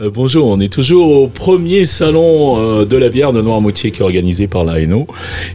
Euh, bonjour, on est toujours au premier salon euh, de la bière de Noirmoutier qui est organisé par la Hainaut.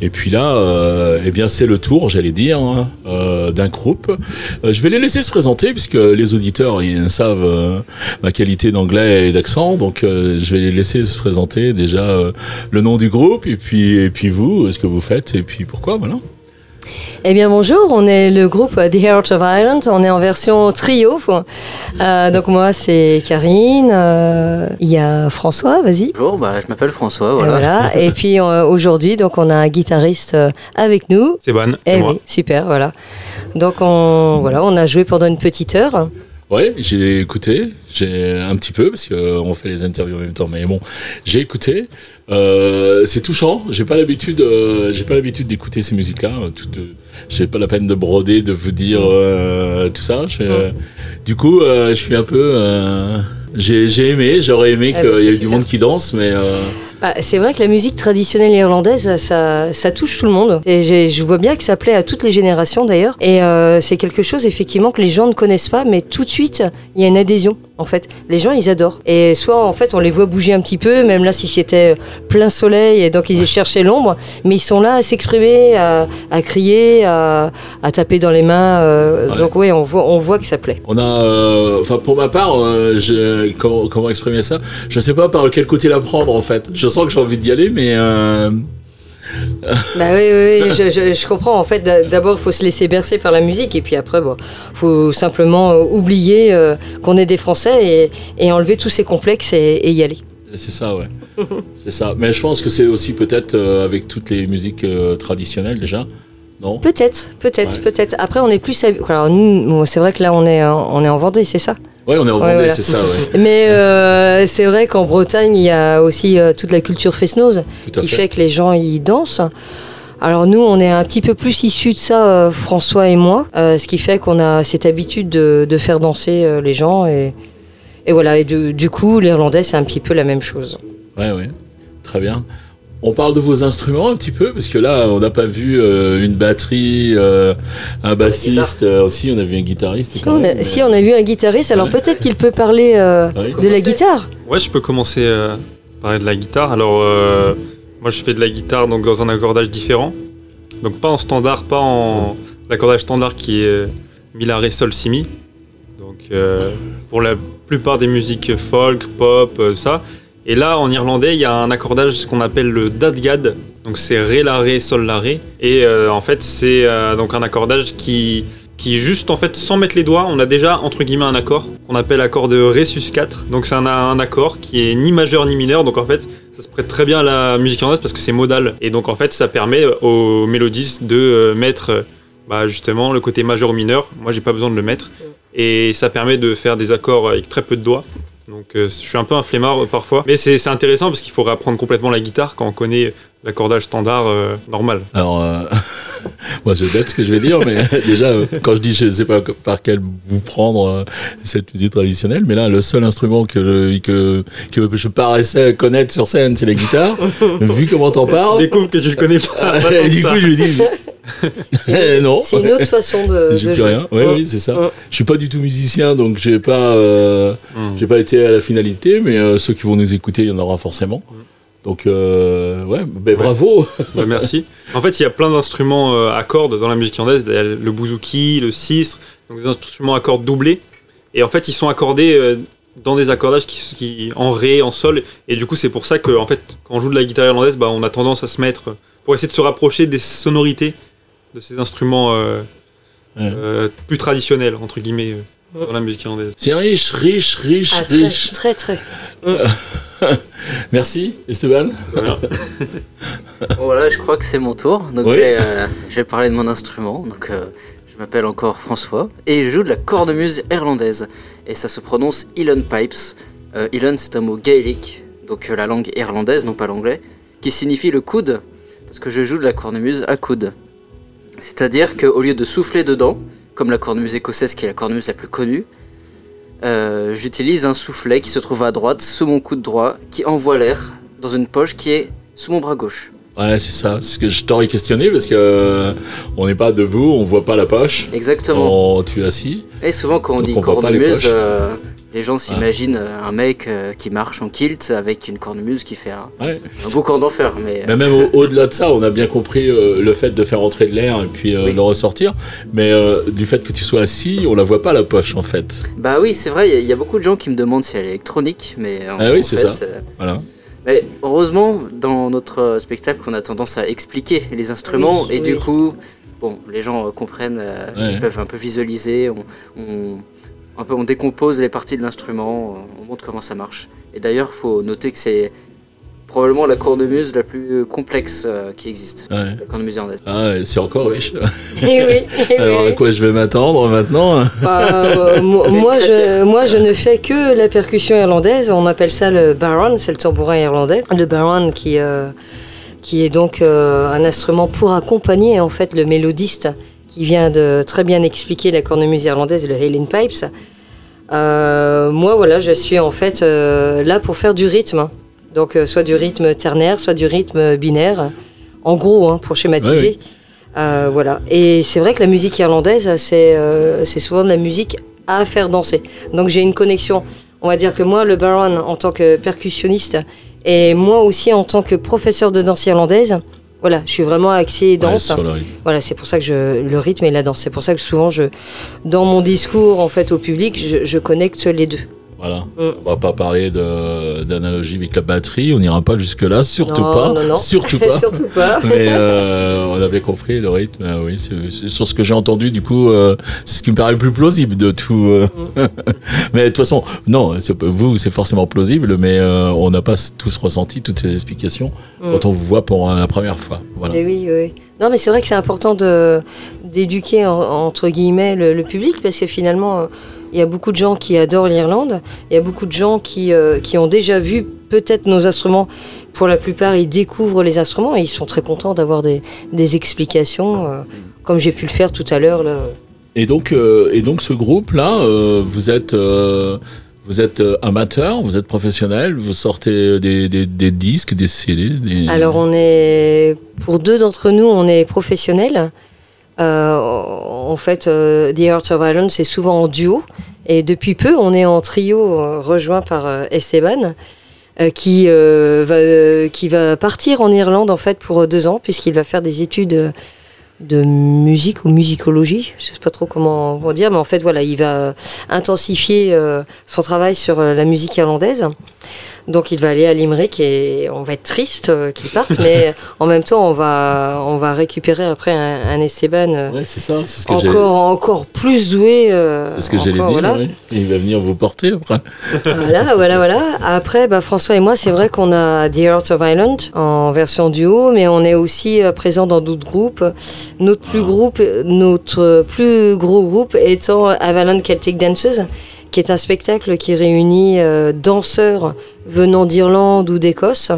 Et puis là, euh, eh bien, c'est le tour, j'allais dire, hein, euh, d'un groupe. Je vais les laisser se présenter puisque les auditeurs savent ma qualité d'anglais et d'accent. Donc, je vais les laisser se présenter déjà le nom du groupe et puis, et puis vous, ce que vous faites et puis pourquoi, voilà. Eh bien bonjour, on est le groupe The Heart of Ireland, on est en version trio. Euh, donc moi c'est Karine, euh, il y a François, vas-y. Bonjour, bah, je m'appelle François, Et, voilà. voilà. Et puis euh, aujourd'hui donc on a un guitariste euh, avec nous. C'est bon, Eh oui, super, voilà. Donc on, voilà, on a joué pendant une petite heure. Ouais, j'ai écouté, j'ai un petit peu parce qu'on fait les interviews en même temps, mais bon, j'ai écouté. Euh, c'est touchant. J'ai pas l'habitude, euh, j'ai pas l'habitude d'écouter ces musiques-là. euh, Tout, euh, j'ai pas la peine de broder, de vous dire euh, tout ça. Euh, du coup, euh, je suis un peu. euh, j'ai, j'ai aimé, j'aurais aimé Eh qu'il ben, y ait du monde qui danse, mais euh, Bah, c'est vrai que la musique traditionnelle irlandaise, ça, ça touche tout le monde. Et je vois bien que ça plaît à toutes les générations d'ailleurs. Et euh, c'est quelque chose effectivement que les gens ne connaissent pas, mais tout de suite, il y a une adhésion. En fait, les gens ils adorent. Et soit en fait on les voit bouger un petit peu, même là si c'était plein soleil et donc ils cherchaient l'ombre, mais ils sont là à s'exprimer, à, à crier, à, à taper dans les mains. euh, Ouais. Donc oui, on voit, on voit que ça plaît. on a. euh, Enfin, pour ma part, euh, je, comment, comment exprimer ça? Je sais pas par quel côté la prendre en fait. Je sens que j'ai envie d'y aller, mais. euh, Bah oui, oui, oui, je, je- je comprends. En fait, d'a- d'abord, il faut se laisser bercer par la musique, et puis après, bon, faut simplement euh, oublier euh, qu'on est des Français et, et enlever tous ces complexes et, et y aller. C'est ça, ouais. c'est ça. Mais je pense que c'est aussi peut-être euh, avec toutes les musiques euh, traditionnelles déjà, non? Peut-être, peut-être, Ouais. peut-être. Après, on est plus. Alors, nous, c'est vrai que là, on est, on est en Vendée, c'est ça? Ouais, on est en Vendée, voilà. c'est ça, ouais. Mais euh, c'est vrai qu'en Bretagne, il y a aussi euh, toute la culture fesnose qui fait. fait que les gens y dansent. Alors nous, on est un petit peu plus issus de ça, euh, François et moi, ce qui fait qu'on a cette habitude de, de faire danser les gens et, et voilà. Et du, du coup, l'irlandais, c'est un petit peu la même chose. Ouais, ouais. Très bien. On parle de vos instruments un petit peu, parce que là, on n'a pas vu euh, une batterie, euh, un bassiste, euh, aussi, on a vu un guitariste. Si quand on, même, a, mais- si on a vu un guitariste, alors peut-être qu'il peut parler euh, Ouais. de la guitare. Ouais, je peux commencer euh, par parler de la guitare. Alors, euh, moi, je fais de la guitare donc dans un accordage différent. Donc, pas en standard, pas en l'accordage standard qui est euh, mi la ré sol si mi. Donc, euh, pour la plupart des musiques folk, pop, euh, ça. Et là, en irlandais, il y a un accordage ce qu'on appelle le dadgad. Donc, c'est ré la ré sol la ré. Et euh, en fait, c'est euh, donc un accordage qui qui juste en fait sans mettre les doigts, on a déjà entre guillemets un accord qu'on appelle accord de Ré sus 4. Donc c'est un, accord qui est ni majeur ni mineur. Donc en fait, ça se prête très bien à la musique irlandaise parce que c'est modal. Et donc en fait, ça permet aux mélodistes de euh, mettre bah, justement le côté majeur ou mineur. Moi, j'ai pas besoin de le mettre. Et ça permet de faire des accords avec très peu de doigts. Donc euh, je suis un peu un flemmard euh, parfois. Mais c'est intéressant parce qu'il faut réapprendre complètement la guitare quand on connaît l'accordage standard euh, normal. Alors, euh, moi, je bête ce que je vais dire, mais déjà, euh, quand je dis je sais pas par quel bout prendre cette musique traditionnelle, mais là, le seul instrument que je, que, que je paraissais connaître sur scène, c'est la guitare. Vu comment t'en Je parles, découvre que tu le connais pas. et du ça. coup, je lui dis, non. C'est une autre façon de, J'ai de plus jouer. rien. Oui, Ouais. oui, c'est ça. Ouais. Je suis pas du tout musicien, donc j'ai pas, euh, Hmm. j'ai pas été à la finalité, mais euh, ceux qui vont nous écouter, il y en aura forcément. Donc, euh, ouais, ben bravo. Bah, merci. En fait, il y a plein d'instruments euh, à cordes dans la musique irlandaise. Il y a le bouzouki, le sistre, donc des instruments à cordes doublés. Et en fait, ils sont accordés euh, dans des accordages qui, qui en ré, en sol. Et du coup, c'est pour ça que, en fait, quand on joue de la guitare irlandaise, bah, on a tendance à se mettre pour essayer de se rapprocher des sonorités de ces instruments euh, Ouais. euh, plus traditionnels entre guillemets euh, dans la musique irlandaise. C'est riche, riche, riche, Ah, très, riche. très, très. Merci, Esteban. Voilà, je crois que c'est mon tour. Donc Oui. je, vais, euh, je vais parler de mon instrument. Donc euh, je m'appelle encore François et je joue de la cornemuse irlandaise. Et ça se prononce Elon Pipes. Euh, Elon, c'est un mot gaélique, donc euh, la langue irlandaise, non pas l'anglais, qui signifie le coude, parce que je joue de la cornemuse à coude. C'est-à-dire qu'au lieu de souffler dedans, comme la cornemuse écossaise qui est la cornemuse la plus connue, euh, j'utilise un soufflet qui se trouve à droite, sous mon coude droit, qui envoie l'air dans une poche qui est sous mon bras gauche. Ouais, c'est ça. C'est ce que je t'aurais questionné parce que euh, on n'est pas debout, on voit pas la poche. Exactement. On, tu es assis. Et souvent, quand on Donc dit on cornemuse, euh, les gens s'imaginent euh, un mec euh, qui marche en kilt avec une cornemuse qui fait un, Ouais. un beau camp d'enfer. Mais, Mais même au- au-delà de ça, on a bien compris euh, le fait de faire entrer de l'air et puis euh, Oui. le ressortir. Mais euh, du fait que tu sois assis, on la voit pas la poche en fait. Bah oui, c'est vrai, il y a- il y, a beaucoup de gens qui me demandent si elle est électronique, mais en, Ah oui, c'est ça. euh, Voilà. mais heureusement, dans notre euh, spectacle, on a tendance à expliquer les instruments Oui, et du coup, bon, les gens euh, comprennent, euh, Ouais. ils peuvent un peu visualiser, on, on- un peu, on décompose les parties de l'instrument, on montre comment ça marche. Et d'ailleurs, faut noter que c'est probablement la cornemuse la plus complexe euh, qui existe, Ouais. la cornemuse irlandaise. Ah, et c'est encore riche. Eh oui, eh Alors oui. à quoi je vais m'attendre maintenant Bah, euh, mo- moi, je, moi, je ne fais que la percussion irlandaise. On appelle ça le baron, c'est le tambourin irlandais. Le baron qui, euh, qui est donc euh, un instrument pour accompagner en fait le mélodiste qui vient de très bien expliquer la cornemuse irlandaise, le Halen Pipes. Euh, moi, voilà, je suis en fait euh, là pour faire du rythme. Donc, euh, soit du rythme ternaire, soit du rythme binaire. En gros, hein, pour schématiser. Ouais, voilà. Et c'est vrai que la musique irlandaise, c'est c'est souvent de la musique à faire danser. Donc j'ai une connexion. On va dire que moi, le Baron, en tant que percussionniste, et moi aussi en tant que professeur de danse irlandaise, voilà, je suis vraiment axé Ouais, danse. sur le rythme. Voilà, c'est pour ça que je, le rythme et la danse. C'est pour ça que souvent, je, dans mon discours en fait au public, je, je connecte les deux. Voilà. Mm. On va pas parler d'analogie avec la batterie, on n'ira pas jusque là, surtout Non, pas. non, non. Surtout pas. Surtout pas. Mais euh, on avait compris le rythme, ah oui, c'est sur ce que j'ai entendu, du coup, euh, c'est ce qui me paraît le plus plausible de tout. euh. Mm. mais de toute façon, non, vous, c'est forcément plausible, mais on n'a pas tous ressenti toutes ces explications Mm. quand on vous voit pour la première fois. Voilà. Eh oui, oui. Non, mais c'est vrai que c'est important d'éduquer en- entre guillemets le, le public parce que finalement, il y a beaucoup de gens qui adorent l'Irlande. Il y a beaucoup de gens qui, euh, qui ont déjà vu peut-être nos instruments. Pour la plupart, ils découvrent les instruments et ils sont très contents d'avoir des, des explications, euh, comme j'ai pu le faire tout à l'heure. Et donc, euh, et donc ce groupe-là, vous êtes, vous êtes amateur, vous êtes professionnel, vous sortez des, des, des disques, des CD. Des... Alors, on est pour deux d'entre nous, on est professionnels. Euh, en fait, euh, The Art of Ireland, c'est souvent en duo. Et depuis peu, on est en trio euh, rejoint par Esteban, qui, va, qui va partir en Irlande en fait pour deux ans, puisqu'il va faire des études de musique ou musicologie. Je sais pas trop comment va dire, mais en fait, voilà, il va intensifier son travail sur la musique irlandaise. Donc il va aller à Limerick et on va être triste euh, qu'il parte, mais en même temps on va, on va récupérer après un, un Esteban euh, Ouais, c'est ça, c'est ce que j'ai- encore, encore plus doué. euh, c'est ce que j'allais dire. encore, voilà. oui. Il va venir vous porter après. voilà, voilà, voilà. Après, bah, François et moi, c'est vrai qu'on a The Art of Ireland en version duo, mais on est aussi présent dans d'autres groupes. Notre plus, groupe, notre plus gros groupe étant Avalon Celtic Dancers, qui est un spectacle qui réunit euh, danseurs venant d'Irlande ou d'Écosse.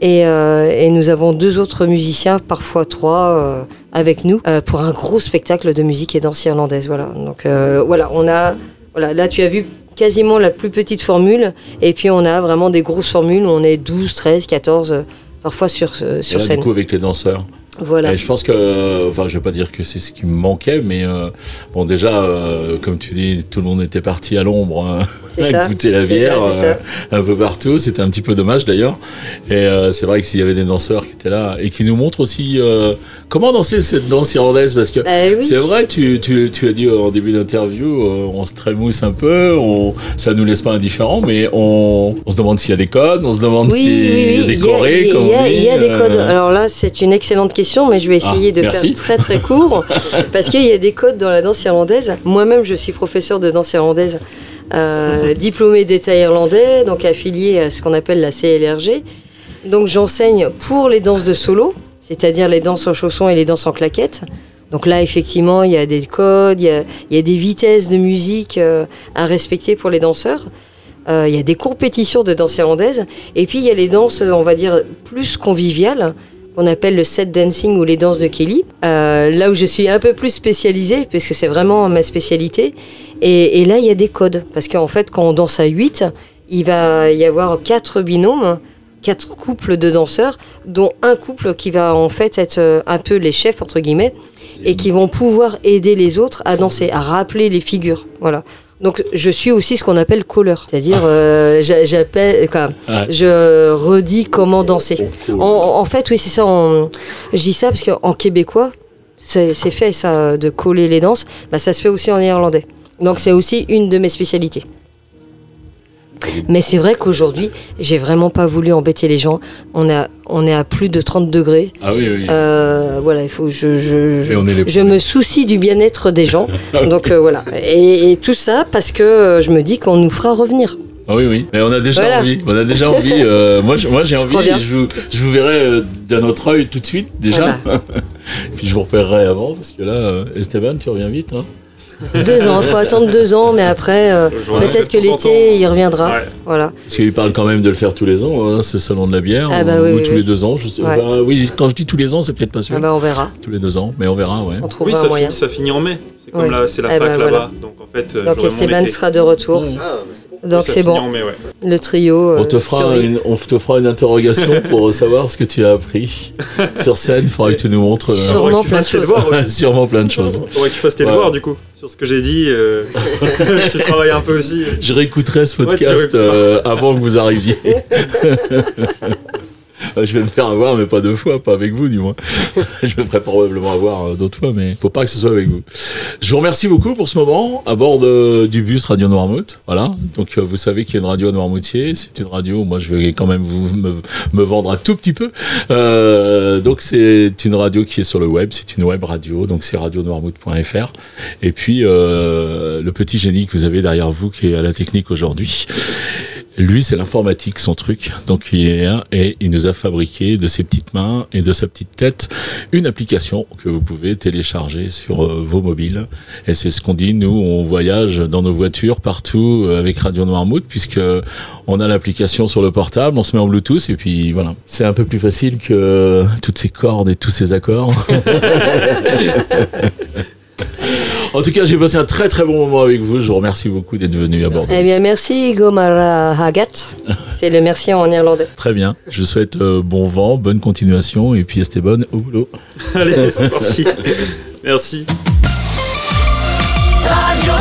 Et, euh, et nous avons deux autres musiciens, parfois trois, euh, avec nous, pour un gros spectacle de musique et danse irlandaise. Voilà. Donc voilà, on a. Voilà, là tu as vu quasiment la plus petite formule, et puis on a vraiment des grosses formules où on est 12, 13, 14, euh, parfois sur, euh, Et sur là, scène. du coup, avec les danseurs. Voilà. Et je pense que, enfin, je vais pas dire que c'est ce qui me manquait, mais euh, bon, déjà, euh, comme tu dis, tout le monde était parti à l'ombre, hein, à goûter la bière ça, euh, un peu partout. C'était un petit peu dommage d'ailleurs. Et euh, c'est vrai que s'il y avait des danseurs qui étaient là et qui nous montrent aussi euh, comment danser cette danse irlandaise, parce que Bah oui. c'est vrai, tu, tu, tu as dit en début d'interview, on se trémousse un peu, on, ça nous laisse pas indifférents, mais on, on se demande s'il y a des codes, on se demande Oui, s'il oui, y a des il y a, chorés, il y a- il y des codes. Alors là, c'est une excellente question, mais je vais essayer Ah, de merci. faire très très court, parce qu'il y a des codes dans la danse irlandaise. Moi-même, je suis professeur de danse irlandaise, euh, diplômé d'État irlandais, donc affilié à ce qu'on appelle la CLRG. Donc j'enseigne pour les danses de solo, c'est-à-dire les danses en chaussons et les danses en claquettes. Donc là, effectivement, il y a des codes, il y a, des vitesses de musique euh, à respecter pour les danseurs. Euh, il y a des compétitions de danse irlandaise. Et puis, il y a les danses, on va dire, plus conviviales, qu'on appelle le set dancing ou les danses de Kelly. Euh, là où je suis un peu plus spécialisée, parce que c'est vraiment ma spécialité. Et, et là, il y a des codes. Parce qu'en fait, quand on danse à 8, il va y avoir quatre binômes, quatre couples de danseurs, dont un couple qui va en fait être euh, un peu les chefs, entre guillemets, et qui vont pouvoir aider les autres à danser, à rappeler les figures. Voilà. Donc je suis aussi ce qu'on appelle caller, c'est-à-dire euh, j'a- j'appelle, Ouais. je redis comment danser. En, en fait, oui, c'est ça. en- je dis ça parce qu'en québécois, c'est c'est fait ça de coller les danses. Bah, ça se fait aussi en néerlandais. Donc c'est aussi une de mes spécialités. Mais c'est vrai qu'aujourd'hui, j'ai vraiment pas voulu embêter les gens. On, a, on est à plus de 30 degrés. Ah oui, oui. Euh, voilà, il faut je, je, je, je me soucie du bien-être des gens. Donc euh, voilà. Et, et tout ça parce que euh, je me dis qu'on nous fera revenir. Ah oui, oui. Mais on a déjà Voilà. envie. On a déjà envie. moi, moi, j'ai envie. Je vous, je vous verrai d'un autre œil tout de suite, déjà. Ah Puis je vous repérerai avant, parce que là, Esteban, tu reviens vite. Hein. Deux ans, il faut attendre deux ans, mais après, euh, peut-être que l'été, il reviendra. Ouais. Voilà. Parce qu'il parle quand même de le faire tous les ans, hein, ce salon de la bière. Ah bah ou, oui, ou oui, tous oui. les deux ans. Je sais, Ouais. enfin, oui, quand je dis tous les ans, c'est peut-être pas sûr. Ah bah, on verra. Tous les deux ans, mais on verra, ouais. On Oui, trouvera ça, un moyen. finit, ça finit en mai. C'est comme Ouais. là, c'est la Eh fac ben, là-bas. voilà. Donc en fait, euh, Donc Esteban sera de retour. Ah, bah. Donc c'est bon. en mai, ouais. Le trio. On euh, te, fera une, on te fera une interrogation pour savoir ce que tu as appris sur scène. Il faudra que tu nous montres euh, Sûrement plein de choses. sûrement plein de choses. Faudrait que tu fasses tes Ouais. devoirs du coup. Sur ce que j'ai dit, euh, tu travailles un peu aussi. Je réécouterai ce podcast euh, avant que vous arriviez. Euh, Je vais me faire avoir, mais pas deux fois, pas avec vous du moins. Je me ferai probablement avoir euh, d'autres fois, mais faut pas que ce soit avec vous. Je vous remercie beaucoup pour ce moment à bord de- du bus Radio Noirmouth. Voilà, donc euh, vous savez qu'il y a une radio à Noirmoutier. C'est une radio, moi je vais quand même vous me, me vendre un tout petit peu. Euh, donc c'est une radio qui est sur le web, c'est une web radio, donc c'est radionoirmouth.fr. Et puis euh, le petit génie que vous avez derrière vous qui est à la technique aujourd'hui. Lui, c'est l'informatique, son truc. Donc, il est un et il nous a fabriqué de ses petites mains et de sa petite tête une application que vous pouvez télécharger sur euh, vos mobiles. Et c'est ce qu'on dit. Nous, on voyage dans nos voitures partout euh, avec Radio Noirmouth puisque on a l'application sur le portable, on se met en Bluetooth et puis voilà. C'est un peu plus facile que toutes ces cordes et tous ces accords. En tout cas, j'ai passé un très très bon moment avec vous. Je vous remercie beaucoup d'être venu à bord. de Eh bien, merci Gomara Hagat. C'est le merci en néerlandais. Très bien. Je vous souhaite euh, bon vent, bonne continuation et puis Esteban au boulot. Allez, c'est parti. Merci. Radio